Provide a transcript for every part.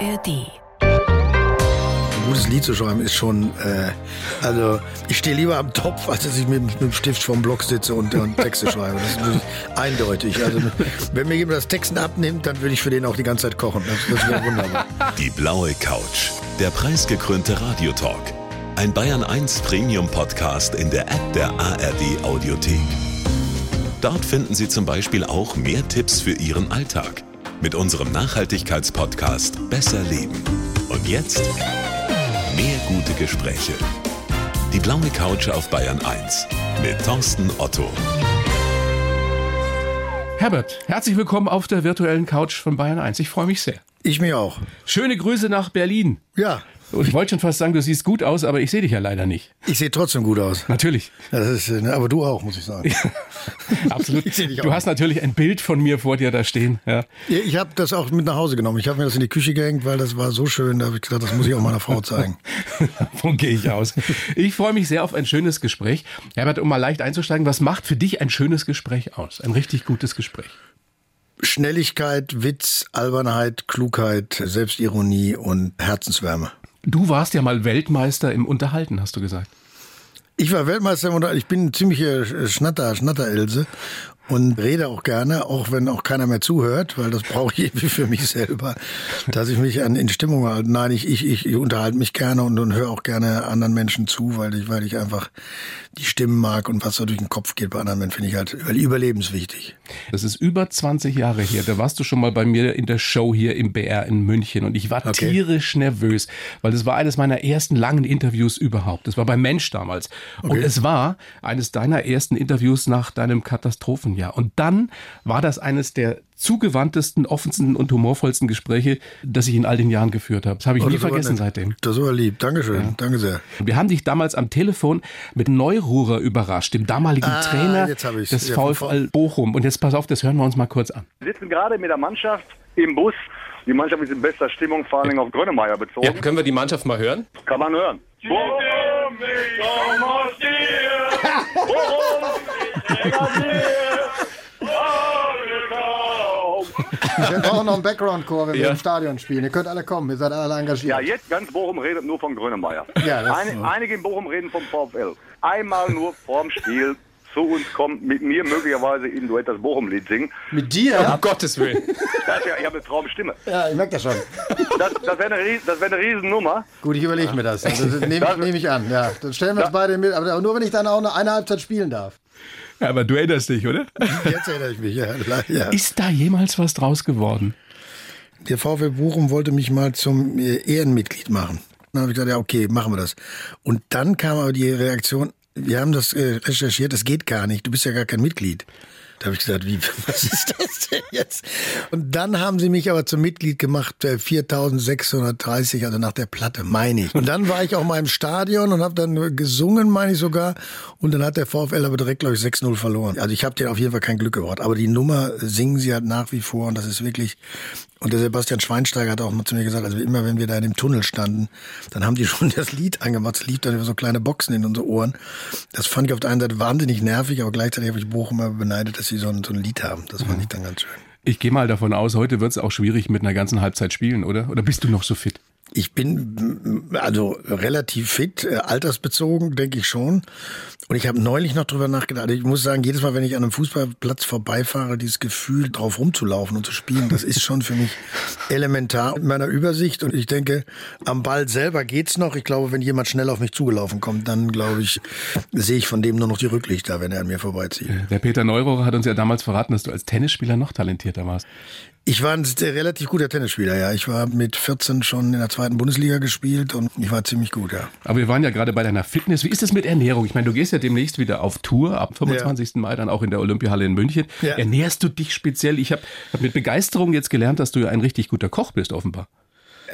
ARD. Ein gutes Lied zu schreiben ist schon, äh, also ich stehe lieber am Topf, als dass ich mit, mit dem Stift vorm Block sitze und, und Texte schreibe. Das ist eindeutig. Also wenn mir jemand das Texten abnimmt, dann würde ich für den auch die ganze Zeit kochen. Das, das wäre wunderbar. Die blaue Couch. Der preisgekrönte Radiotalk. Ein Bayern 1 Premium Podcast in der App der ARD Audiothek. Dort finden Sie zum Beispiel auch mehr Tipps für Ihren Alltag mit unserem Nachhaltigkeitspodcast Besser Leben. Und jetzt mehr gute Gespräche. Die blaue Couch auf Bayern 1 mit Thorsten Otto. Herbert, herzlich willkommen auf der virtuellen Couch von Bayern 1. Ich freue mich sehr. Ich mir auch. Schöne Grüße nach Berlin. Ja, ich wollte schon fast sagen, du siehst gut aus, aber ich sehe dich ja leider nicht. ich sehe trotzdem gut aus. Natürlich. Das ist, äh, aber du auch, muss ich sagen. Absolut. Ich Du hast natürlich ein Bild von mir vor dir da stehen. Ja. Ich habe das auch mit nach Hause genommen. Ich habe mir das in die Küche gehängt, weil das war so schön. Da habe ich gedacht, das muss ich auch meiner Frau zeigen. Davon gehe ich aus. Ich freue mich sehr auf ein schönes Gespräch. Herbert, um mal leicht einzusteigen, was macht für dich ein schönes Gespräch aus? Ein richtig gutes Gespräch. Schnelligkeit, Witz, Albernheit, Klugheit, Selbstironie und Herzenswärme. Du warst ja mal Weltmeister im Unterhalten, hast du gesagt. Ich war Weltmeister im Unter- ich bin ein ziemliche Schnatter, Schnatterelse und rede auch gerne, auch wenn auch keiner mehr zuhört, weil das brauche ich für mich selber, dass ich mich an, in Stimmung halte. Nein, ich, ich, ich unterhalte mich gerne und, und höre auch gerne anderen Menschen zu, weil ich, weil ich einfach die Stimmen mag und was so durch den Kopf geht bei anderen Menschen, finde ich halt überlebenswichtig. Das ist über 20 Jahre her. Da warst du schon mal bei mir in der Show hier im BR in München und ich war Okay. tierisch nervös, weil das war eines meiner ersten langen Interviews überhaupt. Das war bei Mensch damals. Und Okay. es war eines deiner ersten Interviews nach deinem Katastrophenjahr. Und dann war das eines der zugewandtesten, offensten und humorvollsten Gespräche, das ich in all den Jahren geführt habe. Das habe ich nie das ist aber vergessen nett. seitdem. Das aber lieb. Dankeschön. Danke sehr. Wir haben dich damals am Telefon mit Neururer überrascht, dem damaligen Ah, Trainer des Ja, VfL Bochum. Und jetzt pass auf, das hören wir uns mal kurz an. Wir sitzen gerade mit der Mannschaft im Bus. Die Mannschaft ist in bester Stimmung, vor allen Dingen auf Grönemeyer bezogen. Ja, können wir die Mannschaft mal hören? Kann man hören. Wir brauchen noch einen Background-Chor, wenn wir Ja. im Stadion spielen. Ihr könnt alle kommen, ihr seid alle engagiert. Ja, jetzt ganz Bochum redet nur von Grönemeyer. Ja, das- Eine, einige in Bochum reden vom VfL. Einmal nur vorm Spiel zu uns kommt, mit mir möglicherweise im Duett das Bochum-Lied singen. Mit dir? Um Gottes Willen. Das wär, ich habe eine Traumstimme. Ja, ich merke das schon. Das, das wäre eine, das wär eine Riesennummer. Gut, ich überlege mir das. Also, das nehme ich, nehm ich an. Ja, dann stellen wir uns beide mit, aber nur wenn ich dann auch eine, eine Halbzeit spielen darf. Ja, aber du erinnerst dich, oder? Jetzt erinnere ich mich. Ja, ja. Ist da jemals was draus geworden? Der VfL Bochum wollte mich mal zum äh, Ehrenmitglied machen. Dann habe ich gesagt, ja, okay, machen wir das. Und dann kam aber die Reaktion, wir haben das äh, recherchiert, das geht gar nicht, du bist ja gar kein Mitglied. Da habe ich gesagt, wie, was ist das denn jetzt? Und dann haben sie mich aber zum Mitglied gemacht, äh, 4630, also nach der Platte, meine ich. Und dann war ich auch mal im Stadion und habe dann gesungen, meine ich sogar. Und dann hat der VfL aber direkt, glaube ich, 6-0 verloren. Also ich habe dir auf jeden Fall kein Glück gebracht. Aber die Nummer singen sie halt nach wie vor und das ist wirklich... Und der Sebastian Schweinsteiger hat auch mal zu mir gesagt, also immer wenn wir da in dem Tunnel standen, dann haben die schon das Lied angemacht. Es lief dann über so kleine Boxen in unsere Ohren. Das fand ich auf der einen Seite wahnsinnig nervig, aber gleichzeitig habe ich Bochum immer beneidet, dass sie so ein, so ein Lied haben. Das fand ich dann ganz schön. Ich gehe mal davon aus, heute wird es auch schwierig mit einer ganzen Halbzeit spielen, oder? Oder bist du noch so fit? Ich bin also relativ fit, äh, altersbezogen, denke ich schon. Und ich habe neulich noch drüber nachgedacht. Ich muss sagen, jedes Mal, wenn ich an einem Fußballplatz vorbeifahre, dieses Gefühl, drauf rumzulaufen und zu spielen, das ist schon für mich elementar in meiner Übersicht. Und ich denke, am Ball selber geht's noch. Ich glaube, wenn jemand schnell auf mich zugelaufen kommt, dann glaube ich, sehe ich von dem nur noch die Rücklichter, wenn er an mir vorbeizieht. Der Peter Neurohrer hat uns ja damals verraten, dass du als Tennisspieler noch talentierter warst. Ich war ein relativ guter Tennisspieler, ja. Ich war mit 14 schon in der zweiten Bundesliga gespielt und ich war ziemlich gut, ja. Aber wir waren ja gerade bei deiner Fitness. Wie ist es mit Ernährung? Ich meine, du gehst ja demnächst wieder auf Tour, ab 25. Mai dann auch in der Olympiahalle in München. Ja. Ernährst du dich speziell? Ich habe hab mit Begeisterung jetzt gelernt, dass du ja ein richtig guter Koch bist, offenbar.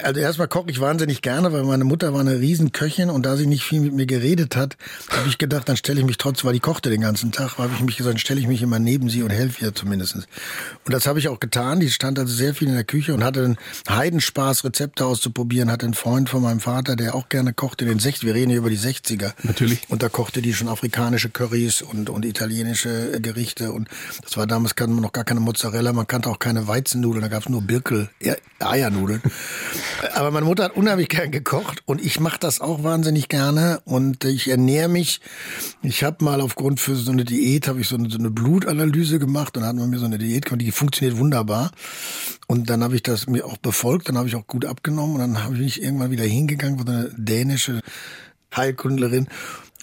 Also erstmal koche ich wahnsinnig gerne, weil meine Mutter war eine Riesenköchin und da sie nicht viel mit mir geredet hat, habe ich gedacht, dann stelle ich mich trotz, weil die kochte den ganzen Tag, habe ich mich gesagt, dann stelle ich mich immer neben sie und helfe ihr zumindest. Und das habe ich auch getan. Die stand also sehr viel in der Küche und hatte einen Heidenspaß, Rezepte auszuprobieren. Hatte einen Freund von meinem Vater, der auch gerne kochte, den 60 wir reden hier über die 60er. Natürlich. Und da kochte die schon afrikanische Currys und, und italienische Gerichte. Und das war damals kann man noch gar keine Mozzarella, man kannte auch keine Weizennudeln, da gab es nur Birkel, Eiernudeln. Aber meine Mutter hat unheimlich gern gekocht und ich mache das auch wahnsinnig gerne und ich ernähre mich. Ich habe mal aufgrund für so eine Diät, habe ich so eine, so eine Blutanalyse gemacht und dann hat man mir so eine Diät gemacht, die funktioniert wunderbar. Und dann habe ich das mir auch befolgt, dann habe ich auch gut abgenommen und dann habe ich irgendwann wieder hingegangen, wo eine dänische Heilkundlerin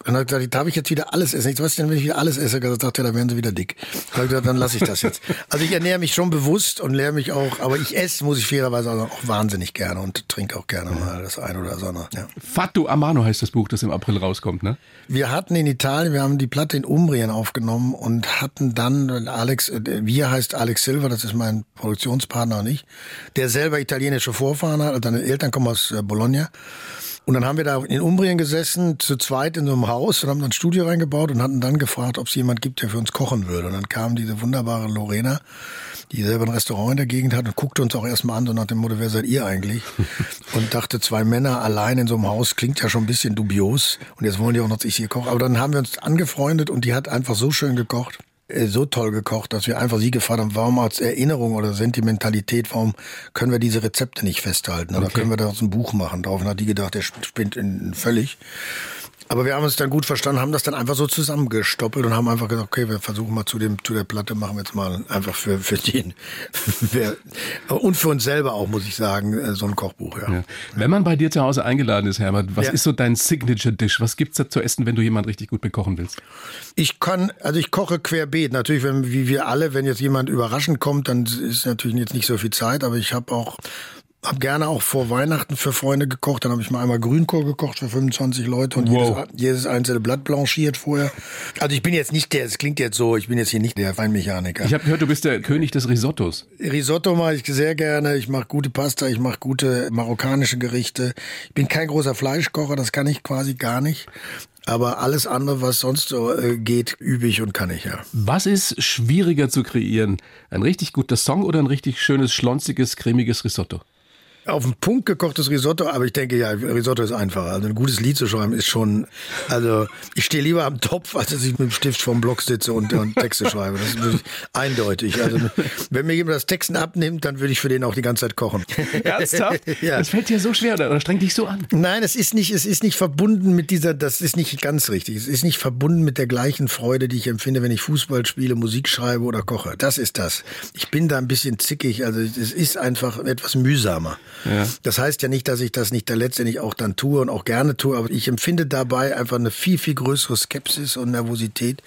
und hat gesagt, darf ich jetzt wieder alles essen? Ich weiß denn, wenn ich wieder alles esse? Er sagt, ja, dann werden sie wieder dick. Da habe ich gesagt, dann lasse ich das jetzt. Also ich ernähre mich schon bewusst und lehre mich auch, aber ich esse, muss ich fairerweise auch, auch wahnsinnig gerne und trinke auch gerne mal das eine oder das andere. Ja. Fatu Amano heißt das Buch, das im April rauskommt, ne? Wir hatten in Italien, wir haben die Platte in Umbrien aufgenommen und hatten dann Alex, wir heißt Alex Silva, das ist mein Produktionspartner und ich, der selber italienische Vorfahren hat, also seine Eltern kommen aus äh, Bologna. Und dann haben wir da in Umbrien gesessen, zu zweit in so einem Haus und haben dann ein Studio reingebaut und hatten dann gefragt, ob es jemand gibt, der für uns kochen würde. Und dann kam diese wunderbare Lorena, die selber ein Restaurant in der Gegend hat und guckte uns auch erstmal an, so nach dem Motto, wer seid ihr eigentlich? Und dachte, zwei Männer allein in so einem Haus klingt ja schon ein bisschen dubios. Und jetzt wollen die auch noch, dass ich hier koche. Aber dann haben wir uns angefreundet und die hat einfach so schön gekocht so toll gekocht, dass wir einfach sie gefragt haben, warum als Erinnerung oder Sentimentalität, warum können wir diese Rezepte nicht festhalten? Oder okay. können wir daraus ein Buch machen? Darauf hat die gedacht, der spinnt in, völlig. Aber wir haben uns dann gut verstanden, haben das dann einfach so zusammengestoppelt und haben einfach gesagt, okay, wir versuchen mal zu dem zu der Platte machen wir jetzt mal einfach für für den und für uns selber auch muss ich sagen äh, so ein Kochbuch. Ja. ja. Wenn man bei dir zu Hause eingeladen ist, Herbert, was ja. ist so dein Signature Dish? Was gibt's da zu essen, wenn du jemand richtig gut bekochen willst? Ich kann, also ich koche querbeet. Natürlich, wenn wie wir alle, wenn jetzt jemand überraschend kommt, dann ist natürlich jetzt nicht so viel Zeit, aber ich habe auch habe gerne auch vor Weihnachten für Freunde gekocht. Dann habe ich mal einmal Grünkohl gekocht für 25 Leute und wow. jedes, jedes, einzelne Blatt blanchiert vorher. Also ich bin jetzt nicht der, es klingt jetzt so, ich bin jetzt hier nicht der Weinmechaniker. Ich habe gehört, du bist der König des Risottos. Risotto mache ich sehr gerne. Ich mache gute Pasta, ich mache gute marokkanische Gerichte. Ich bin kein großer Fleischkocher, das kann ich quasi gar nicht. Aber alles andere, was sonst so äh, geht, übe ich und kann ich, ja. Was ist schwieriger zu kreieren? Ein richtig guter Song oder ein richtig schönes, schlonziges, cremiges Risotto? Auf den Punkt gekochtes Risotto, aber ich denke ja, Risotto ist einfacher. Also ein gutes Lied zu schreiben ist schon, also ich stehe lieber am Topf, als dass ich mit dem Stift vorm Block sitze und, und Texte schreibe. Das ist eindeutig. Also wenn mir jemand das Texten abnimmt, dann würde ich für den auch die ganze Zeit kochen. Ernsthaft? ja. Das fällt dir so schwer oder strengt dich so an? Nein, es ist nicht, es ist nicht verbunden mit dieser, das ist nicht ganz richtig. Es ist nicht verbunden mit der gleichen Freude, die ich empfinde, wenn ich Fußball spiele, Musik schreibe oder koche. Das ist das. Ich bin da ein bisschen zickig, also es ist einfach etwas mühsamer. Ja. Das heißt ja nicht, dass ich das nicht da letztendlich auch dann tue und auch gerne tue, aber ich empfinde dabei einfach eine viel, viel größere Skepsis und Nervosität,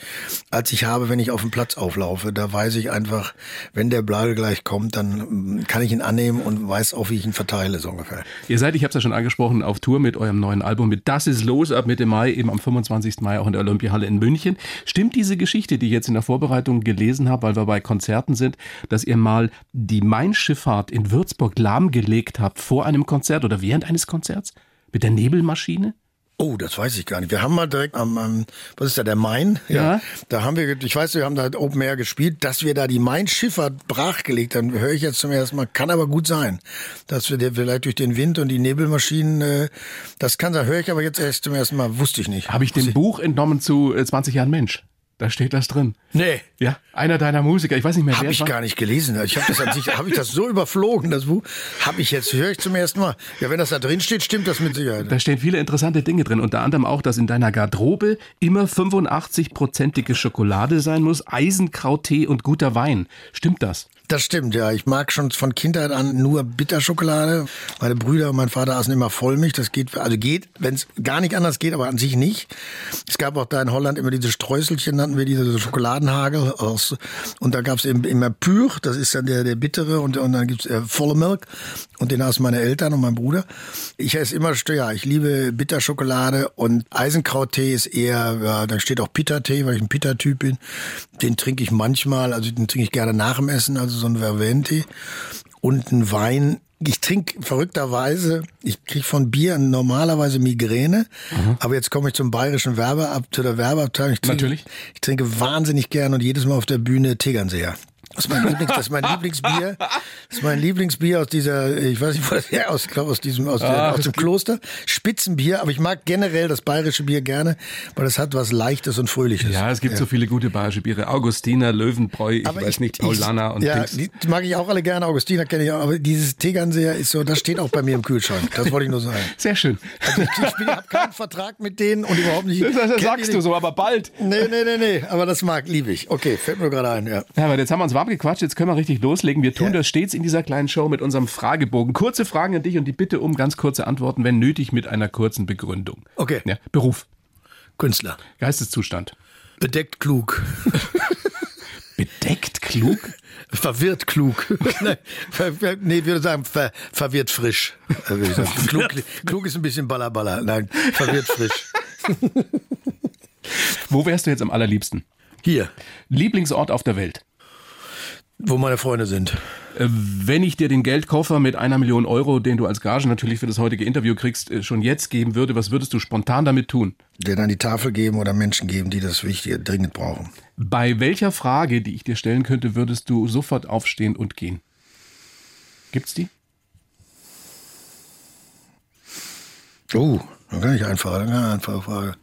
als ich habe, wenn ich auf dem Platz auflaufe. Da weiß ich einfach, wenn der Ball gleich kommt, dann kann ich ihn annehmen und weiß auch, wie ich ihn verteile, so ungefähr. Ihr seid, ich habe es ja schon angesprochen, auf Tour mit eurem neuen Album mit Das ist los ab Mitte Mai, eben am 25. Mai auch in der Olympiahalle in München. Stimmt diese Geschichte, die ich jetzt in der Vorbereitung gelesen habe, weil wir bei Konzerten sind, dass ihr mal die Main-Schifffahrt in Würzburg lahmgelegt habt? habt vor einem Konzert oder während eines Konzerts? Mit der Nebelmaschine? Oh, das weiß ich gar nicht. Wir haben mal direkt am, am was ist da, der Main? Ja. ja. Da haben wir, ich weiß, wir haben da Open Air gespielt, dass wir da die Main-Schifffahrt brachgelegt haben, höre ich jetzt zum ersten Mal. Kann aber gut sein, dass wir vielleicht durch den Wind und die Nebelmaschinen, äh, das kann sein, höre ich aber jetzt erst zum ersten Mal, wusste ich nicht. Habe ich dem Buch entnommen zu 20 äh, Jahren Mensch. Da steht das drin. Nee. Ja, einer deiner Musiker, ich weiß nicht mehr hab wer. Habe ich war. gar nicht gelesen. Ich habe das an sich, habe ich das so überflogen, das Buch. Habe ich jetzt, höre ich zum ersten Mal. Ja, wenn das da drin steht, stimmt das mit Sicherheit. Da stehen viele interessante Dinge drin. Unter anderem auch, dass in deiner Garderobe immer 85-prozentige Schokolade sein muss, Eisenkrauttee und guter Wein. Stimmt das? Das stimmt, ja. Ich mag schon von Kindheit an nur Bitterschokolade. Meine Brüder und mein Vater aßen immer Vollmilch. Das geht, also geht, wenn es gar nicht anders geht, aber an sich nicht. Es gab auch da in Holland immer diese Streuselchen, nannten wir diese Schokoladenhagel. Aus, und da gab es eben immer Pür, das ist dann der, der bittere. Und, und dann gibt's äh, volle Milk. Und den aßen meine Eltern und mein Bruder. Ich esse immer, ja, ich liebe Bitterschokolade und Eisenkrauttee ist eher, ja, da steht auch Pitta-Tee, weil ich ein Pitta-Typ bin. Den trinke ich manchmal, also den trinke ich gerne nach dem Essen, also so ein Verventi und ein Wein. Ich trinke verrückterweise, ich kriege von Bier normalerweise Migräne, mhm. aber jetzt komme ich zum bayerischen Werbeab, zu der Werbeabteilung. Ich trinke, Natürlich. Ich trinke wahnsinnig gern und jedes Mal auf der Bühne Tegernseher. Das ist mein, Lieblings, das ist mein Lieblingsbier. Das ist mein Lieblingsbier aus dieser, ich weiß nicht, wo das her aus, aus diesem, aus, der, aus dem Kloster. Spitzenbier, aber ich mag generell das bayerische Bier gerne, weil es hat was Leichtes und Fröhliches. Ja, es gibt so viele gute bayerische Biere. Augustiner, Löwenbräu, ich Aber weiß nicht, Paulaner und ja, Dings. die mag ich auch alle gerne. Augustiner kenne ich auch. Aber dieses Tegernseher ist so, das steht auch bei mir im Kühlschrank. Das wollte ich nur sagen. Sehr schön. Also ich, ich habe keinen Vertrag mit denen und überhaupt nicht. Das, das sagst du so, aber bald. Nee, nee, nee, nee. Aber das mag, liebe ich. Okay, fällt mir gerade ein, ja. Ja, aber jetzt haben wir uns warm gequatscht, jetzt können wir richtig loslegen. Wir tun Ja. das stets in dieser kleinen Show mit unserem Fragebogen. Kurze Fragen an dich und die Bitte um ganz kurze Antworten, wenn nötig, mit einer kurzen Begründung. Okay. Ja, Beruf, Künstler. Geisteszustand. Bedeckt klug. Bedeckt klug? Verwirrt klug. Nein, ver, nee, ich würde sagen, ver, verwirrt frisch. Sagen. Klug, klug ist ein bisschen ballerballer. Nein, verwirrt frisch. Wo wärst du jetzt am allerliebsten? Hier, Lieblingsort auf der Welt? Wo meine Freunde sind. Äh, Wenn ich dir den Geldkoffer mit einer Million Euro, den du als Gage natürlich für das heutige Interview kriegst, äh, schon jetzt geben würde, was würdest du spontan damit tun? Den an die Tafel geben oder Menschen geben, die das Wichtige dringend brauchen. Bei welcher Frage, die ich dir stellen könnte, würdest du sofort aufstehen und gehen? Gibt's die? Oh, dann kann ich einfach, dann kann ich einfache Frage.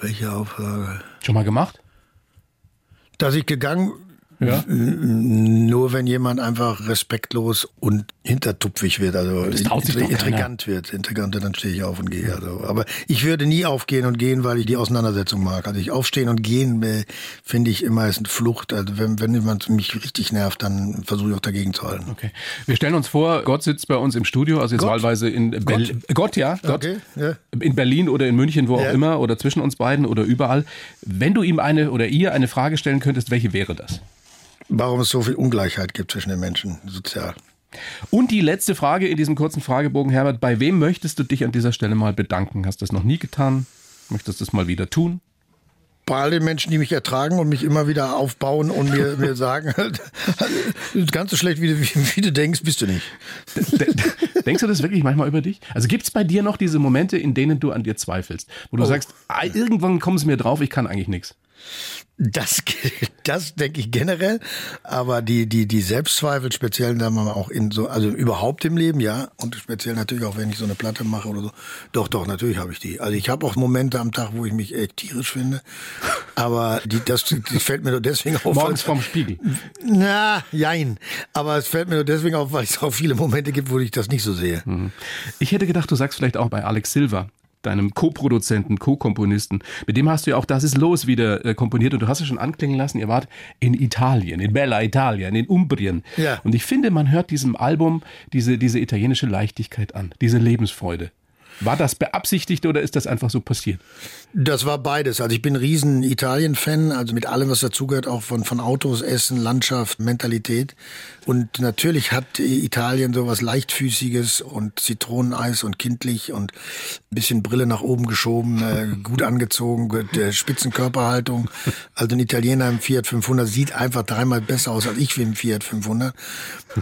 Welche Auflage? Schon mal gemacht? Dass ich gegangen, Ja. nur wenn jemand einfach respektlos und hintertupfig wird, also intrigant wird, intrigant, dann stehe ich auf und gehe. Also. Aber ich würde nie aufgehen und gehen, weil ich die Auseinandersetzung mag. Also ich aufstehen und gehen äh, finde ich immer ist eine Flucht. Also wenn, wenn jemand mich richtig nervt, dann versuche ich auch dagegen zu halten. Okay. Wir stellen uns vor, Gott sitzt bei uns im Studio, also jetzt Gott? wahlweise in Berlin. Gott, ja, Gott. Okay, ja. In Berlin oder in München, wo Ja. auch immer, oder zwischen uns beiden oder überall. Wenn du ihm eine oder ihr eine Frage stellen könntest, welche wäre das? Warum es so viel Ungleichheit gibt zwischen den Menschen, sozial. Und die letzte Frage in diesem kurzen Fragebogen, Herbert, bei wem möchtest du dich an dieser Stelle mal bedanken? Hast du das noch nie getan? Möchtest du das mal wieder tun? bei all den Menschen, die mich ertragen und mich immer wieder aufbauen und mir, mir sagen, ganz so schlecht, wie du, wie, du denkst, bist du nicht. De- Denkst du das wirklich manchmal über dich? Also gibt es bei dir noch diese Momente, in denen du an dir zweifelst? Wo du sagst, ah, irgendwann kommen sie mir drauf, ich kann eigentlich nichts. Das, das denke ich generell. Aber die, die, die Selbstzweifel, speziell wir mal auch in so, also überhaupt im Leben, ja. Und speziell natürlich auch, wenn ich so eine Platte mache oder so. Doch, doch, natürlich habe ich die. Also ich habe auch Momente am Tag, wo ich mich echt tierisch finde. Aber die, das, das fällt mir nur deswegen auf. Morgens vorm Spiegel. Na, jein. Aber es fällt mir nur deswegen auf, weil es auch viele Momente gibt, wo ich das nicht so sehe. Ich hätte gedacht, du sagst vielleicht auch bei Alex Silva, deinem Co-Produzenten, Co-Komponisten. Mit dem hast du ja auch Das ist los wieder äh, komponiert und du hast ja schon anklingen lassen, ihr wart in Italien, in Bella Italia, in Umbrien. Ja. Und ich finde, man hört diesem Album diese, diese italienische Leichtigkeit an, diese Lebensfreude. War das beabsichtigt oder ist das einfach so passiert? Das war beides. Also ich bin ein riesen Italien-Fan, also mit allem, was dazugehört, auch von, von Autos, Essen, Landschaft, Mentalität. Und natürlich hat Italien so was Leichtfüßiges und Zitroneneis und kindlich und ein bisschen Brille nach oben geschoben, äh, gut angezogen, gut, äh, Spitzenkörperhaltung. Also ein Italiener im Fiat 500 sieht einfach dreimal besser aus als ich im Fiat 500.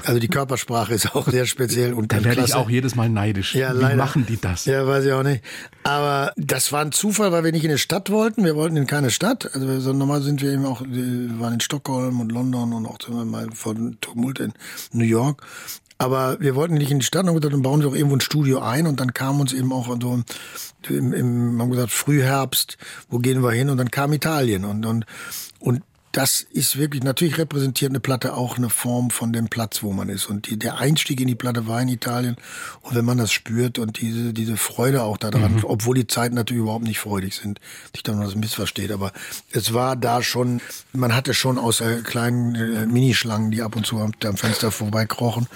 Also die Körpersprache ist auch sehr speziell und Da werde ich auch jedes Mal neidisch. Ja, Wie leider. machen die das? Ja, weiß ich auch nicht. Aber das war ein Zufall, weil wir nicht in eine Stadt wollten. Wir wollten in keine Stadt. Also wir- normal sind wir eben auch, wir waren in Stockholm und London und auch mal dem Tumult in New York. Aber wir wollten nicht in die Stadt und haben gesagt, dann bauen wir auch irgendwo ein Studio ein und dann kam uns eben auch so im, im haben gesagt, Frühherbst, wo gehen wir hin? Und dann kam Italien und, und, und das ist wirklich, natürlich repräsentiert eine Platte auch eine Form von dem Platz, wo man ist. Und die, der Einstieg in die Platte war in Italien. Und wenn man das spürt und diese, diese Freude auch daran, obwohl die Zeiten natürlich überhaupt nicht freudig sind, nicht, dass man das missversteht, aber es war da schon, man hatte schon außer kleinen äh, Minischlangen, die ab und zu am, am Fenster vorbeikrochen,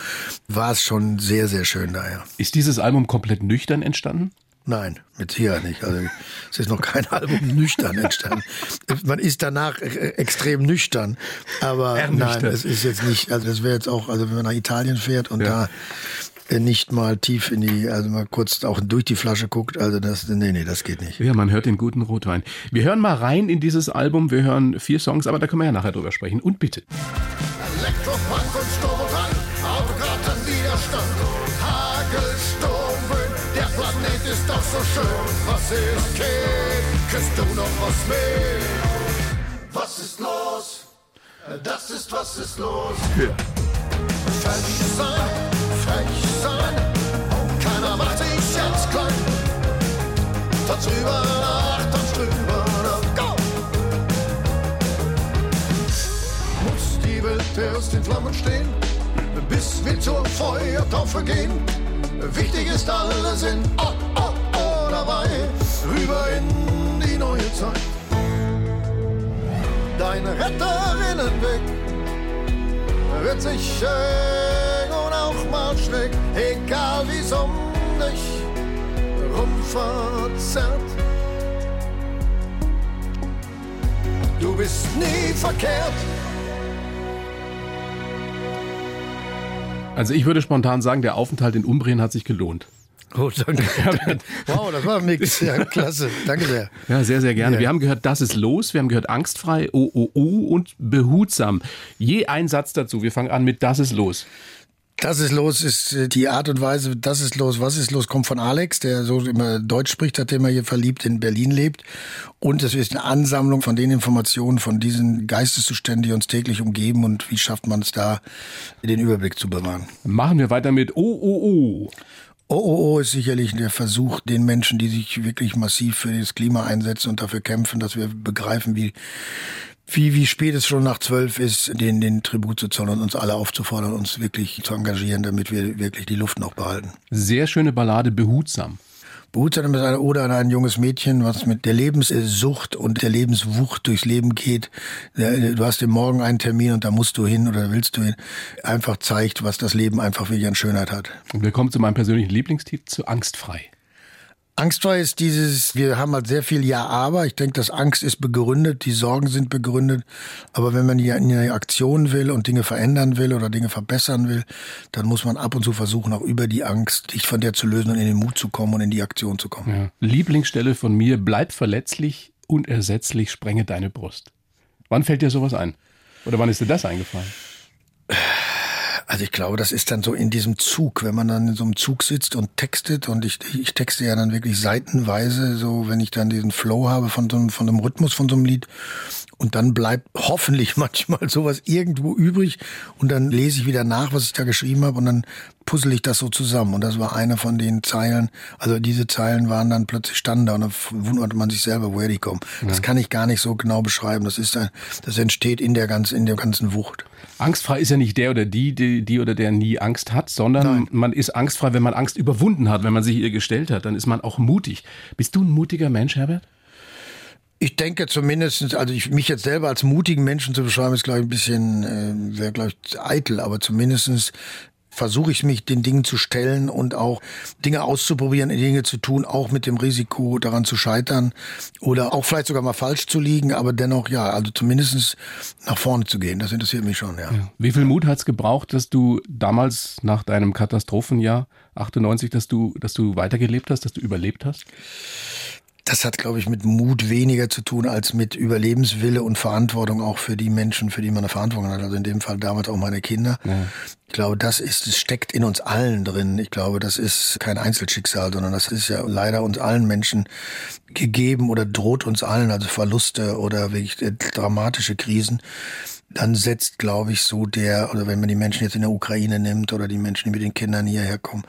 war es schon sehr, sehr schön daher. Ist dieses Album komplett nüchtern entstanden? Nein, mit Sicherheit nicht. Also es ist noch kein Album nüchtern entstanden. Man ist danach äh, extrem nüchtern, aber Ernüchtert. nein, es ist jetzt nicht. Also das wäre jetzt auch, also wenn man nach Italien fährt und Ja. da äh, nicht mal tief in die, also mal kurz auch durch die Flasche guckt, also das, nee, nee, das geht nicht. Ja, man hört den guten Rotwein. Wir hören mal rein in dieses Album. Wir hören vier Songs, aber da können wir ja nachher drüber sprechen. Und bitte. Elektropunk und Sturm so schön. Was ist Kind? Kriegst du noch was mit? Was ist los? Das ist was ist los. Frech sein, frech sein. Keiner macht sich jetzt klein. Tanz rüber, nach, tanz drüber, nach, go! Muss die Welt erst in Flammen stehen, bis wir zur Feuertaufe gehen. Wichtig ist, alle sind oh, oh, oh dabei, rüber in die neue Zeit. Dein Retterinnenweg wird sich eng und auch mal schräg, egal wie's um dich rumverzerrt. Du bist nie verkehrt. Also ich würde spontan sagen, der Aufenthalt in Umbrien hat sich gelohnt. Oh, danke. wow, das war ein Mix. Ja, klasse. Danke sehr. Ja, sehr, sehr gerne. Ja. Wir haben gehört, das ist los. Wir haben gehört, angstfrei, OOU und behutsam. Je ein Satz dazu. Wir fangen an mit das ist los. Das ist los, ist äh, die Art und Weise, das ist los, was ist los, kommt von Alex, der so immer Deutsch spricht, seitdem er hier verliebt in Berlin lebt. Und es ist eine Ansammlung von den Informationen, von diesen Geisteszuständen, die uns täglich umgeben und wie schafft man es da, den Überblick zu bewahren. Machen wir weiter mit OOU. OOO ist sicherlich der Versuch, den Menschen, die sich wirklich massiv für das Klima einsetzen und dafür kämpfen, dass wir begreifen, wie, wie, wie spät es schon nach zwölf ist, den, den Tribut zu zollen und uns alle aufzufordern, uns wirklich zu engagieren, damit wir wirklich die Luft noch behalten. Sehr schöne Ballade, behutsam. Behutsam ist eine Ode an ein junges Mädchen, was mit der Lebenssucht und der Lebenswucht durchs Leben geht. Du hast im Morgen einen Termin und da musst du hin oder willst du hin. Einfach zeigt, was das Leben einfach wirklich an Schönheit hat. Und wir kommen zu meinem persönlichen Lieblingstitel, zu Angstfrei. Angstfrei ist dieses, wir haben halt sehr viel Ja, aber. Ich denke, dass Angst ist begründet, die Sorgen sind begründet. Aber wenn man in eine Aktion will und Dinge verändern will oder Dinge verbessern will, dann muss man ab und zu versuchen, auch über die Angst, sich von der zu lösen und in den Mut zu kommen und in die Aktion zu kommen. Ja. Lieblingsstelle von mir, bleib verletzlich, unersetzlich, sprenge deine Brust. Wann fällt dir sowas ein? Oder wann ist dir das eingefallen? Also ich glaube, das ist dann so in diesem Zug, wenn man dann in so einem Zug sitzt und textet und ich, ich texte ja dann wirklich seitenweise, so wenn ich dann diesen Flow habe von so einem, von dem Rhythmus von so einem Lied. Und dann bleibt hoffentlich manchmal sowas irgendwo übrig und dann lese ich wieder nach, was ich da geschrieben habe und dann puzzle ich das so zusammen und das war eine von den Zeilen, also diese Zeilen waren dann plötzlich standen da und dann wundert man sich selber, woher die kommen. Ja. Das kann ich gar nicht so genau beschreiben, das ist ein, das entsteht in der ganzen, in der ganzen Wucht. Angstfrei ist ja nicht der oder die, die, die oder der nie Angst hat, sondern Nein. man ist angstfrei, wenn man Angst überwunden hat, wenn man sich ihr gestellt hat, dann ist man auch mutig. Bist du ein mutiger Mensch, Herbert? Ich denke zumindest, also ich, mich jetzt selber als mutigen Menschen zu beschreiben, ist glaube ich ein bisschen, äh, wäre glaube ich eitel, aber zumindestens versuche ich mich den Dingen zu stellen und auch Dinge auszuprobieren, Dinge zu tun, auch mit dem Risiko daran zu scheitern oder auch vielleicht sogar mal falsch zu liegen, aber dennoch ja, also zumindest nach vorne zu gehen, das interessiert mich schon, ja. ja. Wie viel Mut hat es gebraucht, dass du damals nach deinem Katastrophenjahr 98, dass du, dass du weitergelebt hast, dass du überlebt hast? Das hat, glaube ich, mit Mut weniger zu tun als mit Überlebenswille und Verantwortung auch für die Menschen, für die man eine Verantwortung hat. Also in dem Fall damals auch meine Kinder. Ja. Ich glaube, das ist, es steckt in uns allen drin. Ich glaube, das ist kein Einzelschicksal, sondern das ist ja leider uns allen Menschen gegeben oder droht uns allen, also Verluste oder wirklich dramatische Krisen dann setzt, glaube ich, so der, oder wenn man die Menschen jetzt in der Ukraine nimmt oder die Menschen, die mit den Kindern hierher kommen,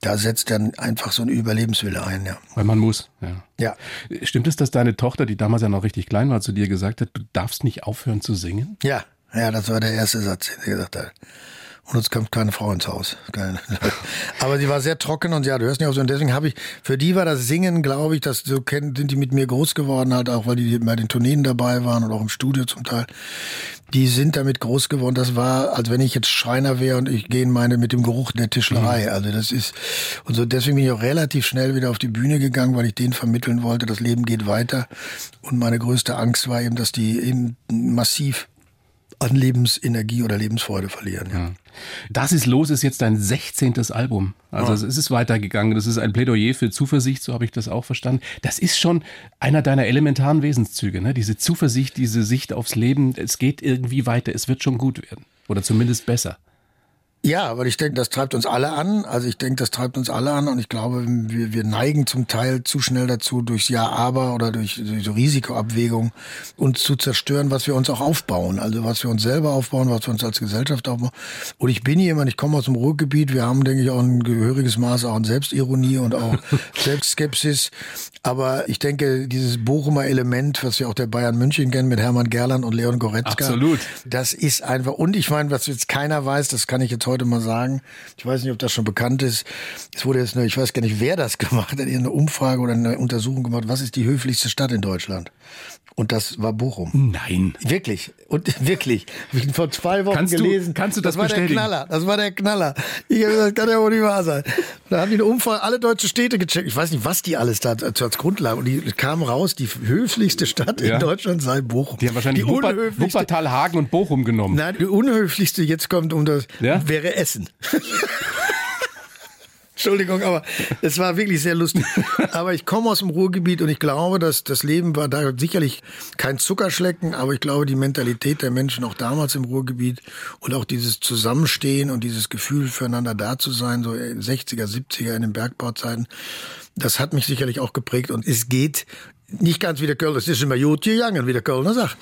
da setzt dann einfach so ein Überlebenswille ein, ja. Weil man muss, ja. Ja. Stimmt es, dass deine Tochter, die damals ja noch richtig klein war, zu dir gesagt hat, du darfst nicht aufhören zu singen? Ja, ja, das war der erste Satz, den sie gesagt hat. Und uns kommt keine Frau ins Haus. Keine. Aber sie war sehr trocken und ja, du hörst nicht auf so. Und deswegen habe ich, für die war das Singen, glaube ich, dass so kennen, sind die mit mir groß geworden, halt auch, weil die bei den Tourneen dabei waren und auch im Studio zum Teil. Die sind damit groß geworden. Das war, als wenn ich jetzt Schreiner wäre und ich gehe meine mit dem Geruch der Tischlerei. Mhm. Also das ist, und so deswegen bin ich auch relativ schnell wieder auf die Bühne gegangen, weil ich denen vermitteln wollte, das Leben geht weiter. Und meine größte Angst war eben, dass die eben massiv an Lebensenergie oder Lebensfreude verlieren. Ja. Das ist los, ist jetzt dein 16. Album. Also ja. es ist weitergegangen. Das ist ein Plädoyer für Zuversicht, so habe ich das auch verstanden. Das ist schon einer deiner elementaren Wesenszüge, ne? Diese Zuversicht, diese Sicht aufs Leben. Es geht irgendwie weiter. Es wird schon gut werden. Oder zumindest besser. Ja, aber ich denke, das treibt uns alle an. Also ich denke, das treibt uns alle an und ich glaube, wir, wir neigen zum Teil zu schnell dazu, durchs Ja, aber oder durch, durch so Risikoabwägung uns zu zerstören, was wir uns auch aufbauen. Also was wir uns selber aufbauen, was wir uns als Gesellschaft aufbauen. Und ich bin jemand, ich komme aus dem Ruhrgebiet, wir haben, denke ich, auch ein gehöriges Maß auch an Selbstironie und auch Selbstskepsis. Aber ich denke, dieses Bochumer Element, was wir auch der Bayern München kennen mit Hermann Gerland und Leon Goretzka. Absolut. Das ist einfach, und ich meine, was jetzt keiner weiß, das kann ich jetzt heute mal sagen. Ich weiß nicht, ob das schon bekannt ist. Es wurde jetzt nur, ich weiß gar nicht, wer das gemacht hat, eine Umfrage oder eine Untersuchung gemacht. Was ist die höflichste Stadt in Deutschland? Und das war Bochum. Nein. Wirklich. Und wirklich. Hab ich vor zwei Wochen Kannst du- gelesen. kannst du das war bestätigen? der Knaller. Das war der Knaller. Ich habe gesagt, das kann ja wohl nicht wahr sein. Und da haben die eine Umfrage, alle deutsche Städte gecheckt. Ich weiß nicht, was die alles da als, als Grundlage. Und die kam raus, die höflichste Stadt Ja. in Deutschland sei Bochum. Die haben wahrscheinlich die Wupper, Wuppertal, Hagen und Bochum genommen. Nein, die unhöflichste jetzt kommt um das Ja? wäre Essen. Entschuldigung, aber es war wirklich sehr lustig. Aber ich komme aus dem Ruhrgebiet und ich glaube, dass das Leben war da sicherlich kein Zuckerschlecken, aber ich glaube, die Mentalität der Menschen auch damals im Ruhrgebiet und auch dieses Zusammenstehen und dieses Gefühl füreinander da zu sein, so 60er, 70er in den Bergbauzeiten, das hat mich sicherlich auch geprägt und es geht nicht ganz wie der Kölner, es ist immer gut gegangen, wie der Kölner sagt.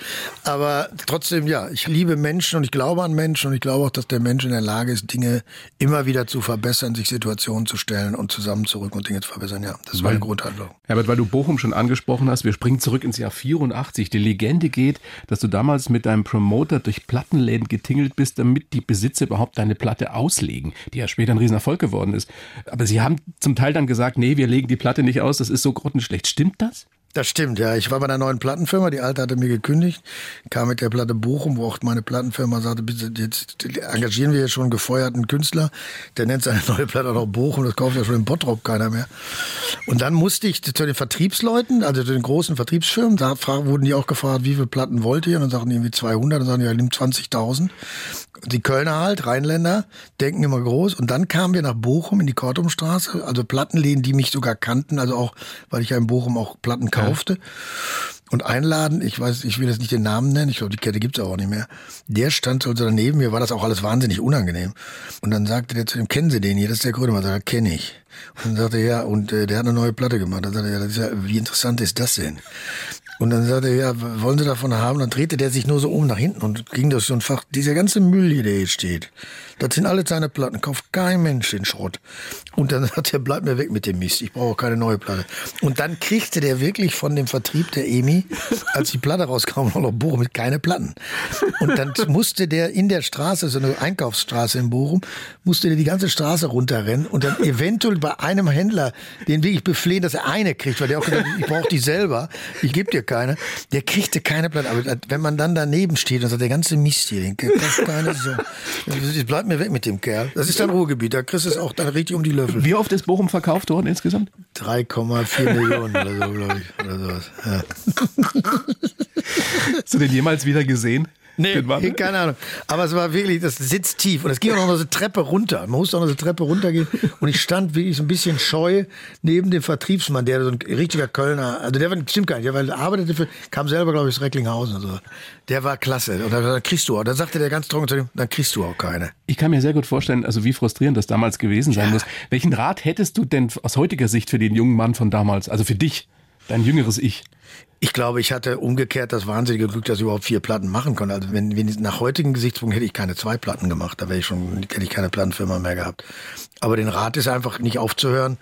Aber trotzdem, ja, ich liebe Menschen und ich glaube an Menschen und ich glaube auch, dass der Mensch in der Lage ist, Dinge immer wieder zu verbessern, sich Situationen zu stellen und zusammenzurücken und Dinge zu verbessern. Ja, das war eine Grundhandlung. Herbert, weil du Bochum schon angesprochen hast, wir springen zurück ins Jahr 84. Die Legende geht, dass du damals mit deinem Promoter durch Plattenläden getingelt bist, damit die Besitzer überhaupt deine Platte auslegen, die ja später ein Riesenerfolg geworden ist. Aber sie haben zum Teil dann gesagt, nee, wir legen die Platte nicht aus, das ist so grottenschlecht. Stimmt das? Das stimmt, ja. Ich war bei einer neuen Plattenfirma, die alte hatte mir gekündigt, kam mit der Platte Bochum, wo auch meine Plattenfirma sagte, bitte, jetzt engagieren wir hier schon einen gefeuerten Künstler, der nennt seine neue Platte auch noch Bochum, das kauft ja schon in Bottrop keiner mehr. Und dann musste ich zu den Vertriebsleuten, also zu den großen Vertriebsfirmen, da wurden die auch gefragt, wie viele Platten wollt ihr? Und dann sagten die irgendwie 200, dann sagen die, ja, nimm 20.000. Die Kölner halt, Rheinländer, denken immer groß. Und dann kamen wir nach Bochum in die Kortumstraße, also Plattenläden, die mich sogar kannten, also auch, weil ich ja in Bochum auch Platten kaufte. Und einladen, ich weiß, ich will jetzt nicht den Namen nennen, ich glaube, die Kette gibt's auch nicht mehr. Der stand also daneben, mir war das auch alles wahnsinnig unangenehm. Und dann sagte der zu dem, kennen Sie den hier? Das ist der Grönemann. Sagt, kenne ich. Und dann sagte er, ja, und äh, der hat eine neue Platte gemacht. Dann sagte er, ja, ja, wie interessant ist das denn? Und dann sagte er, ja, wollen Sie davon haben? Dann drehte der sich nur so um nach hinten und ging durch so ein Fach. Dieser ganze Müll hier, der hier steht, das sind alle seine Platten. Kauft kein Mensch den Schrott. Und dann sagt er, bleib mir weg mit dem Mist. Ich brauche keine neue Platte. Und dann kriegte der wirklich von dem Vertrieb der EMI, als die Platte rauskam, noch Bochum mit keine Platten. Und dann musste der in der Straße, so eine Einkaufsstraße in Bochum, musste der die ganze Straße runterrennen und dann eventuell bei einem Händler den wirklich beflehen, dass er eine kriegt, weil der auch gesagt hat, ich brauche die selber, ich gebe dir keine. Der kriegte keine Platte. Aber wenn man dann daneben steht und sagt, der ganze Mist hier, den kriegt keine so. Bleib mir weg mit dem Kerl. Das ist dein Ruhrgebiet, da kriegst du es auch dann richtig um die Löffel. Wie oft ist Bochum verkauft worden insgesamt? 3,4 Millionen oder so, glaube ich. Oder sowas. Ja. Hast du den jemals wieder gesehen? Nee, Mann? keine Ahnung. Aber es war wirklich, das sitzt tief. Und es ging auch noch eine Treppe runter. Man musste auch noch eine Treppe runtergehen. Und ich stand wirklich so ein bisschen scheu neben dem Vertriebsmann, der so ein richtiger Kölner, also der war, stimmt gar nicht, der arbeitete für, kam selber, glaube ich, aus Recklinghausen und so. Der war klasse. Und dann, kriegst du auch. Dann sagte der ganz trocken zu ihm, dann kriegst du auch keine. Ich kann mir sehr gut vorstellen, also wie frustrierend das damals gewesen sein muss. Welchen Rat hättest du denn aus heutiger Sicht für den jungen Mann von damals, also für dich, dein jüngeres Ich? Ich glaube, ich hatte umgekehrt das wahnsinnige Glück, dass ich überhaupt vier Platten machen konnte. Also wenn, wenn ich, nach heutigen Gesichtspunkten hätte ich keine zwei Platten gemacht, da wäre ich schon, hätte ich keine Plattenfirma mehr gehabt. Aber den Rat ist einfach nicht aufzuhören.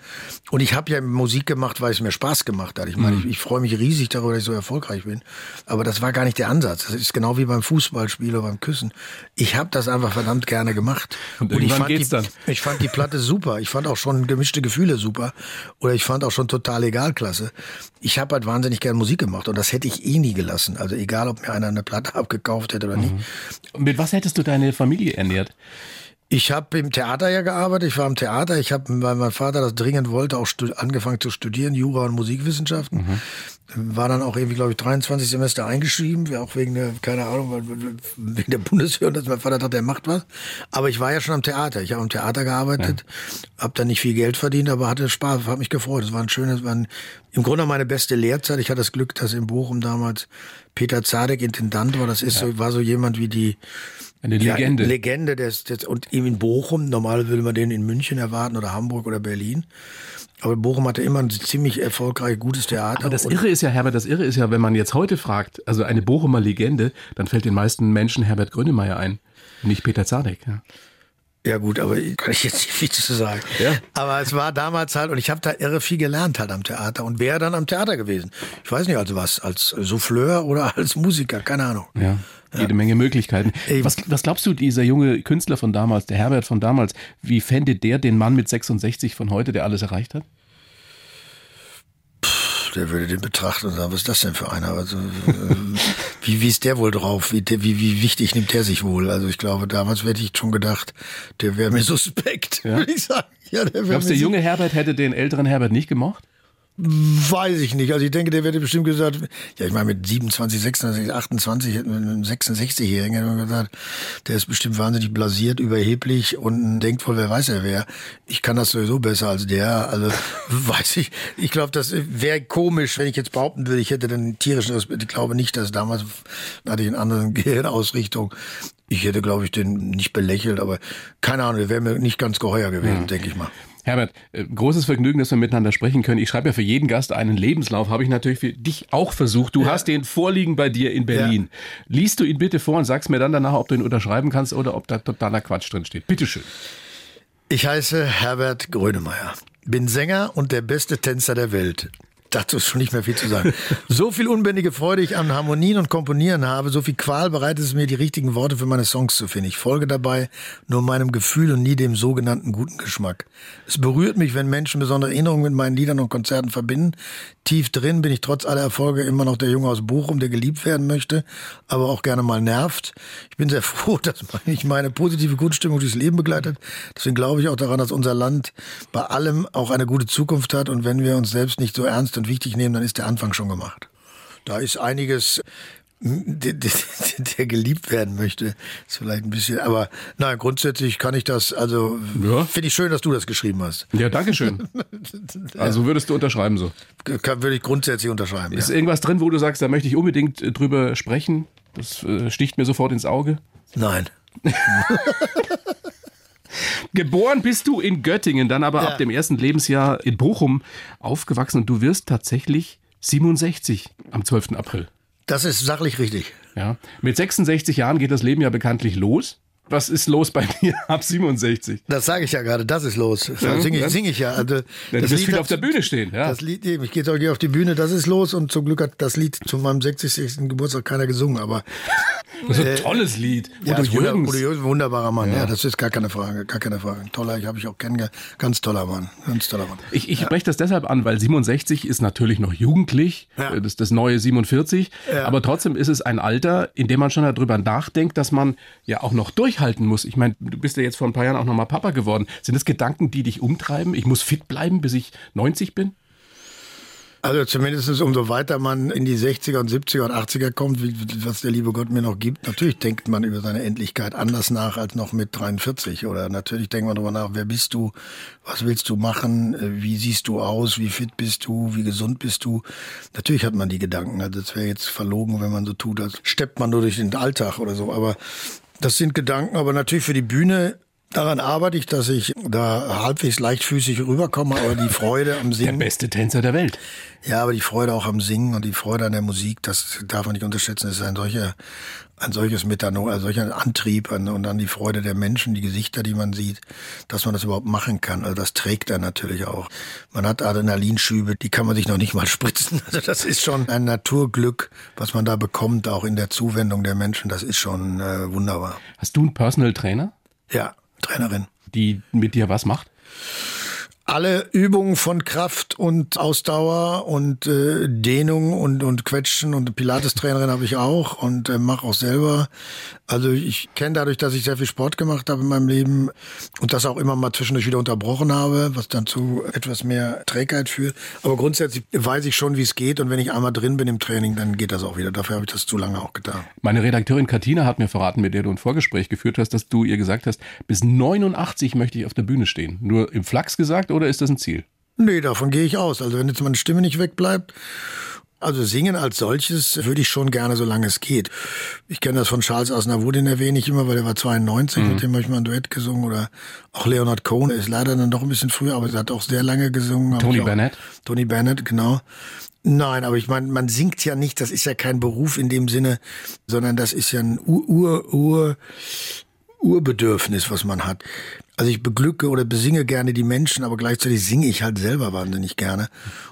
Und ich habe ja Musik gemacht, weil es mir Spaß gemacht hat. Ich meine, ich, ich freue mich riesig darüber, dass ich so erfolgreich bin. Aber das war gar nicht der Ansatz. Das ist genau wie beim Fußballspiel oder beim Küssen. Ich habe das einfach verdammt gerne gemacht. Und ich irgendwann fand geht's die, dann. ich fand die Platte super. Ich fand auch schon gemischte Gefühle super. Oder ich fand auch schon total egal klasse. Ich habe halt wahnsinnig gern Musik gemacht und das hätte ich eh nie gelassen. Also egal, ob mir einer eine Platte abgekauft hätte oder nicht. Und mit was hättest du deine Familie ernährt? Ich habe im Theater ja gearbeitet. Ich war im Theater. Ich habe, weil mein Vater das dringend wollte, auch angefangen zu studieren, Jura und Musikwissenschaften. War dann auch irgendwie, glaube ich, 23 Semester eingeschrieben, auch wegen der, keine Ahnung, wegen der Bundeswehr, dass mein Vater dachte, der macht was. Aber ich war ja schon am Theater. Ich habe am Theater gearbeitet, habe dann nicht viel Geld verdient, aber hatte Spaß, habe mich gefreut. Es war ein schönes, war ein, im Grunde meine beste Lehrzeit. Ich hatte das Glück, dass in Bochum damals Peter Zadek Intendant war. Das ist so, war so jemand wie die Eine Legende. Ja, Legende. des, des, und eben in Bochum, normal würde man den in München erwarten oder Hamburg oder Berlin. Aber Bochum hatte immer ein ziemlich erfolgreich gutes Theater. Aber das Irre ist ja, Herbert, das Irre ist ja, wenn man jetzt heute fragt, also eine Bochumer Legende, dann fällt den meisten Menschen Herbert Grönemeyer ein. Nicht Peter Zadek. Ja. Ja gut, aber kann ich jetzt nicht viel zu sagen. Ja. Aber es war damals halt, und ich habe da irre viel gelernt halt am Theater und wäre dann am Theater gewesen. Ich weiß nicht also was, als Souffleur oder als Musiker, keine Ahnung. Ja. Jede Menge Möglichkeiten. Was, was glaubst du, dieser junge Künstler von damals, der Herbert von damals, wie fände der den Mann mit 66 von heute, der alles erreicht hat? Der würde den betrachten und sagen, was ist das denn für einer? Also, äh, wie, wie ist der wohl drauf? Wie, wie, wie wichtig nimmt der sich wohl? Also ich glaube, damals hätte ich schon gedacht, der wäre mir suspekt, Ja? würde ich sagen. Ja, der Glaubst du, der junge Herbert hätte den älteren Herbert nicht gemocht? Weiß ich nicht. Also ich denke, der hätte bestimmt gesagt, ja, ich meine mit 27, 26, 28, mit einem 66-Jährigen hätte man gesagt, der ist bestimmt wahnsinnig blasiert, überheblich und denkt wohl, wer weiß er wer. Ich kann das sowieso besser als der. Also weiß ich. Ich glaube, das wäre komisch, wenn ich jetzt behaupten würde, ich hätte den tierischen Respekt. Ich glaube nicht, dass damals hatte ich eine andere Gehirnausrichtung. Ich hätte, glaube ich, den nicht belächelt, aber keine Ahnung, der wäre mir nicht ganz geheuer gewesen, denke ich mal. Herbert, äh, großes Vergnügen, dass wir miteinander sprechen können. Ich schreibe ja für jeden Gast einen Lebenslauf, habe ich natürlich für dich auch versucht. Du hast den vorliegen bei dir in Berlin. Liest du ihn bitte vor und sagst mir dann danach, ob du ihn unterschreiben kannst oder ob da totaler Quatsch drin steht. Bitteschön. Ich heiße Herbert Grönemeyer, bin Sänger und der beste Tänzer der Welt. Dazu ist schon nicht mehr viel zu sagen. So viel unbändige Freude ich am Harmonien und Komponieren habe, so viel Qual bereitet es mir, die richtigen Worte für meine Songs zu finden. Ich folge dabei nur meinem Gefühl und nie dem sogenannten guten Geschmack. Es berührt mich, wenn Menschen besondere Erinnerungen mit meinen Liedern und Konzerten verbinden. Tief drin bin ich trotz aller Erfolge immer noch der Junge aus Bochum, der geliebt werden möchte, aber auch gerne mal nervt. Ich bin sehr froh, dass mich meine positive Grundstimmung durchs Leben begleitet. Deswegen glaube ich auch daran, dass unser Land bei allem auch eine gute Zukunft hat. Und wenn wir uns selbst nicht so ernst und wichtig nehmen, dann ist der Anfang schon gemacht. Da ist einiges, der, der, der geliebt werden möchte, ist vielleicht ein bisschen, aber nein, grundsätzlich kann ich das, also Ja. finde ich schön, dass du das geschrieben hast. Ja, danke schön. Also würdest du unterschreiben so. Kann, würde ich grundsätzlich unterschreiben. Ist Ja. irgendwas drin, wo du sagst, da möchte ich unbedingt äh, drüber sprechen? Das äh, sticht mir sofort ins Auge. Nein. Geboren bist du in Göttingen, dann aber Ja. ab dem ersten Lebensjahr in Bochum aufgewachsen und du wirst tatsächlich 67 am 12. April. Das ist sachlich richtig. Ja. Mit 66 Jahren geht das Leben ja bekanntlich los. Was ist los bei dir ab 67? Das sage ich ja gerade, das ist los. Das singe ich, sing ich ja. Also, Ja, du das wirst Lied viel hat- auf der Bühne stehen. Ja. Das Lied, ich gehe auf die Bühne, das ist los und zum Glück hat das Lied zu meinem 60. Geburtstag keiner gesungen, aber Das ist ein tolles Lied. ja, Udo Jürgens. Udo Jürgens, ein wunderbarer Mann, ja. das ist gar keine Frage, gar keine Frage. Toller, ich habe ich auch kennengelernt, ganz toller Mann, ganz toller Mann. Ich, ich spreche das deshalb an, weil 67 ist natürlich noch jugendlich, Ja. äh, das ist das neue 47, aber trotzdem ist es ein Alter, in dem man schon darüber nachdenkt, dass man ja auch noch durchhalten muss. Ich meine, du bist ja jetzt vor ein paar Jahren auch noch mal Papa geworden. Sind das Gedanken, die dich umtreiben? Ich muss fit bleiben, bis ich 90 bin? Also zumindest umso weiter man in die 60er und 70er und 80er kommt, wie, was der liebe Gott mir noch gibt, natürlich denkt man über seine Endlichkeit anders nach als noch mit 43. Oder natürlich denkt man darüber nach, wer bist du, was willst du machen, äh, wie siehst du aus, wie fit bist du, wie gesund bist du. Natürlich hat man die Gedanken. Also es wäre jetzt verlogen, wenn man so tut, als steppt man nur durch den Alltag oder so. Aber das sind Gedanken, aber natürlich für die Bühne Daran arbeite ich, dass ich da halbwegs leichtfüßig rüberkomme, aber die Freude am Der Singen. beste Tänzer der Welt. Ja, aber die Freude auch am Singen und die Freude an der Musik, das darf man nicht unterschätzen. Das ist ein solcher, ein solches Methanol, ein solcher Antrieb an, und dann die Freude der Menschen, die Gesichter, die man sieht, dass man das überhaupt machen kann. Also das trägt dann natürlich auch. Man hat Adrenalinschübe, die kann man sich noch nicht mal spritzen. Also das ist schon ein Naturglück, was man da bekommt, auch in der Zuwendung der Menschen. Das ist schon äh, wunderbar. Hast du einen Personal Trainer, Ja, Trainerin. die mit dir was macht? Alle Übungen von Kraft und Ausdauer und äh, Dehnung und und Quetschen und Pilates-Trainerin habe ich auch und äh, mache auch selber. Also ich kenne dadurch, dass ich sehr viel Sport gemacht habe in meinem Leben und das auch immer mal zwischendurch wieder unterbrochen habe, was dann zu etwas mehr Trägheit führt. Aber grundsätzlich weiß ich schon, wie es geht und wenn ich einmal drin bin im Training, dann geht das auch wieder. Dafür habe ich das zu lange auch getan. Meine Redakteurin Katina hat mir verraten, mit der du ein Vorgespräch geführt hast, dass du ihr gesagt hast, bis 89 möchte ich auf der Bühne stehen. Nur im Flachs gesagt oder ist das ein Ziel? Nee, davon gehe ich aus. Also wenn jetzt meine Stimme nicht wegbleibt Also singen als solches würde ich schon gerne, solange es geht. Ich kenne das von Charles Aznavour, den erwähne ich immer, weil er war 92, mit dem habe ich mal ein Duett gesungen. Oder auch Leonard Cohen ist leider dann doch ein bisschen früher, aber er hat auch sehr lange gesungen. Tony Bennett? Tony Bennett, genau. Nein, aber ich meine, man singt ja nicht, das ist ja kein Beruf in dem Sinne, sondern das ist ja ein Ur, Ur, Ur, Urbedürfnis, was man hat. Also ich beglücke oder besinge gerne die Menschen, aber gleichzeitig singe ich halt selber wahnsinnig gerne.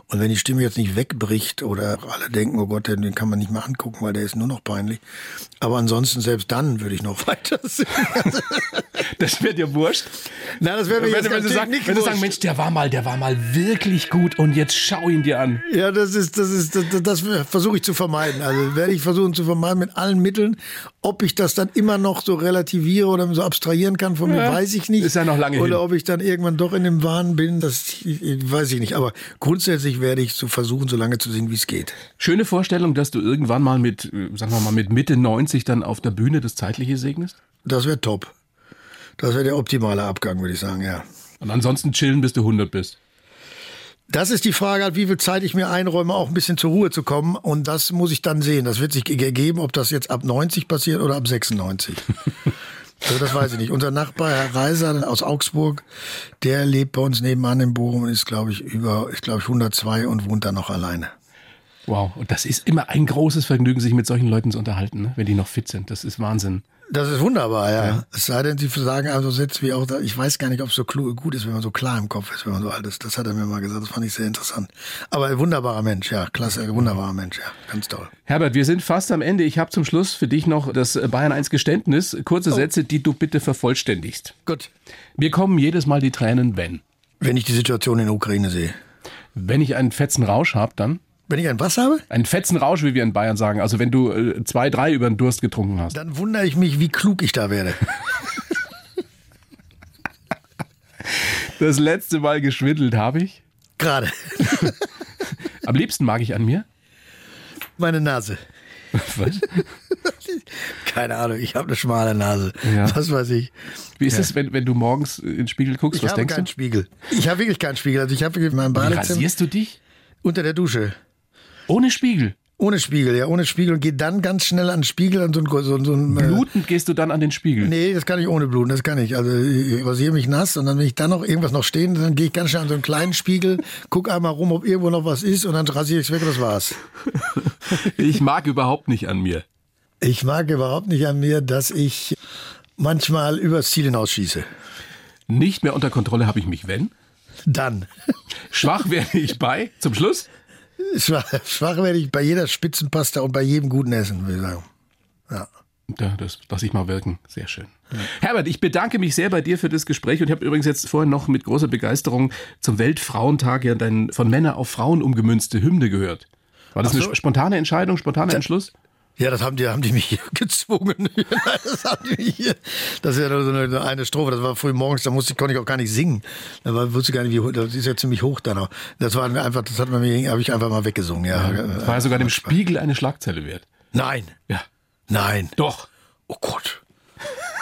Und wenn die Stimme jetzt nicht wegbricht oder alle denken, oh Gott, den kann man nicht mehr angucken, weil der ist nur noch peinlich. Aber ansonsten, selbst dann würde ich noch weiter singen. Das wird dir wurscht. Na, das wäre mir Wenn, jetzt du- wenn, du sagst, nicht wenn du wurscht. sagst, Mensch, der war mal, der war mal wirklich gut und jetzt schau ihn dir an. Ja, das ist, das ist, das, das versuche ich zu vermeiden. Also werde ich versuchen zu vermeiden mit allen Mitteln. Ob ich das dann immer noch so relativiere oder so abstrahieren kann von mir, Ja, weiß ich nicht. ist ja noch lange Oder hin. ob ich dann irgendwann doch in dem Wahn bin, das weiß ich nicht. Aber grundsätzlich werde ich so versuchen, so lange zu singen, wie es geht. Schöne Vorstellung, dass du irgendwann mal mit, äh, sagen wir mal, mit Mitte 90 dann auf der Bühne das Zeitliche segnest. Das wäre top. Das wäre der optimale Abgang, würde ich sagen, ja. Und ansonsten chillen, bis du 100 bist. Das ist die Frage, halt, wie viel Zeit ich mir einräume, auch ein bisschen zur Ruhe zu kommen. Und das muss ich dann sehen. Das wird sich ergeben, ob das jetzt ab 90 passiert oder ab 96. also das weiß ich nicht. Unser Nachbar, Herr Reiser aus Augsburg, der lebt bei uns nebenan in Bochum und ist, glaube ich, über, ich glaube, 102 und wohnt da noch alleine. Wow. Und das ist immer ein großes Vergnügen, sich mit solchen Leuten zu unterhalten, ne? wenn die noch fit sind. Das ist Wahnsinn. Das ist wunderbar, ja. Es sei denn, Sie sagen also Sätze wie auch, da, ich weiß gar nicht, ob es so gut ist, wenn man so klar im Kopf ist, wenn man so alt ist. Das hat er mir mal gesagt, das fand ich sehr interessant. Aber ein wunderbarer Mensch, ja, klasse, wunderbarer Mensch, ja, ganz toll. Herbert, wir sind fast am Ende. Ich habe zum Schluss für dich noch das Bayern 1 Geständnis. Kurze Sätze, die du bitte vervollständigst. Gut. Mir kommen jedes Mal die Tränen, wenn. Wenn ich die Situation in der Ukraine sehe. Wenn ich einen fetzen Rausch habe, dann. Wenn ich ein was habe, Einen fetzen Rausch, wie wir in Bayern sagen. Also wenn du äh, zwei, drei über den Durst getrunken hast. dann wundere ich mich, wie klug ich da werde. Das letzte Mal geschwindelt habe ich. Gerade. Am liebsten mag ich an mir. Meine Nase. Was? Keine Ahnung, ich habe eine schmale Nase. Ja. Was weiß ich. Wie ist es, wenn, wenn du morgens in den Spiegel guckst? Ich Was habe denkst keinen du? Spiegel. Ich habe wirklich keinen Spiegel. Also ich habe in meinem Wie Badezimmer rasierst du dich? unter der Dusche. Ohne Spiegel. Ohne Spiegel, ja, ohne Spiegel und gehe dann ganz schnell an den Spiegel an so ein, so, so ein äh, Blutend gehst du dann an den Spiegel. Nee, das kann ich ohne Bluten, das kann ich. Also ich rasiere mich nass und dann, wenn ich dann noch irgendwas noch stehen, dann gehe ich ganz schnell an so einen kleinen Spiegel, guck einmal rum, ob irgendwo noch was ist und dann rasiere ich es weg und das war's. Ich mag überhaupt nicht an mir. Ich mag überhaupt nicht an mir, dass ich manchmal übers Ziel hinausschieße. Nicht mehr unter Kontrolle habe ich mich, wenn. Dann. Schwach werde ich bei. Zum Schluss. Schwach, schwach werde ich bei jeder Spitzenpasta und bei jedem guten Essen, würde ich sagen. Ja. Ja, das lasse ich mal wirken. Sehr schön. Herbert, ich bedanke mich sehr bei dir für das Gespräch und habe übrigens jetzt vorhin noch mit großer Begeisterung zum Weltfrauentag ja dein von Männer auf Frauen umgemünzte Hymne gehört. War das so. eine spontane Entscheidung, spontaner Entschluss? Ja, das haben die, haben die mich hier gezwungen. das haben die mich hier. Das ist ja nur so eine, eine Strophe. Das war früh morgens, da musste, konnte ich auch gar nicht singen. Da war, wusste gar nicht, wie hoch, das ist ja ziemlich hoch dann auch. Das war einfach, das hat man mir, habe ich einfach mal weggesungen, ja. Das war ja sogar dem Spiegel eine Schlagzeile wert. Nein, Ja. nein. Doch. Oh Gott.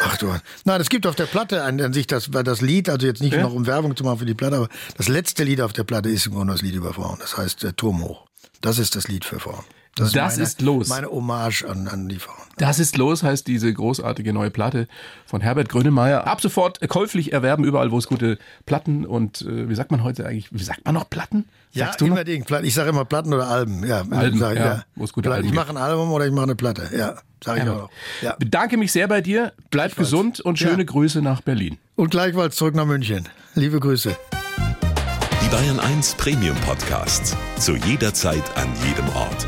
Ach du. Nein, es gibt auf der Platte an, an sich das, das Lied, also jetzt nicht Ja. noch um Werbung zu machen für die Platte, aber das letzte Lied auf der Platte ist im Grunde das Lied über Frauen. Das heißt äh, Turm hoch. Das ist das Lied für Frauen. Das meine, ist los. Meine Hommage an, an die Frauen. Das ist los, heißt diese großartige neue Platte von Herbert Grönemeyer. Ab sofort käuflich erwerben, überall, wo es gute Platten und äh, wie sagt man heute eigentlich, wie sagt man noch Platten? Ja, Sagst du noch? unbedingt. Platten. Ich sage immer Platten oder Alben. Ja, Alben, sag ich, ja, wo es gute Platten. Alben Ich mache ein Album oder ich mache eine Platte. Ja, sage ich auch noch. Ja. Bedanke mich sehr bei dir, bleib gesund und schöne Ja. Grüße nach Berlin. Und gleichfalls zurück nach München. Liebe Grüße. Die Bayern 1 Premium Podcasts. Zu jeder Zeit, an jedem Ort.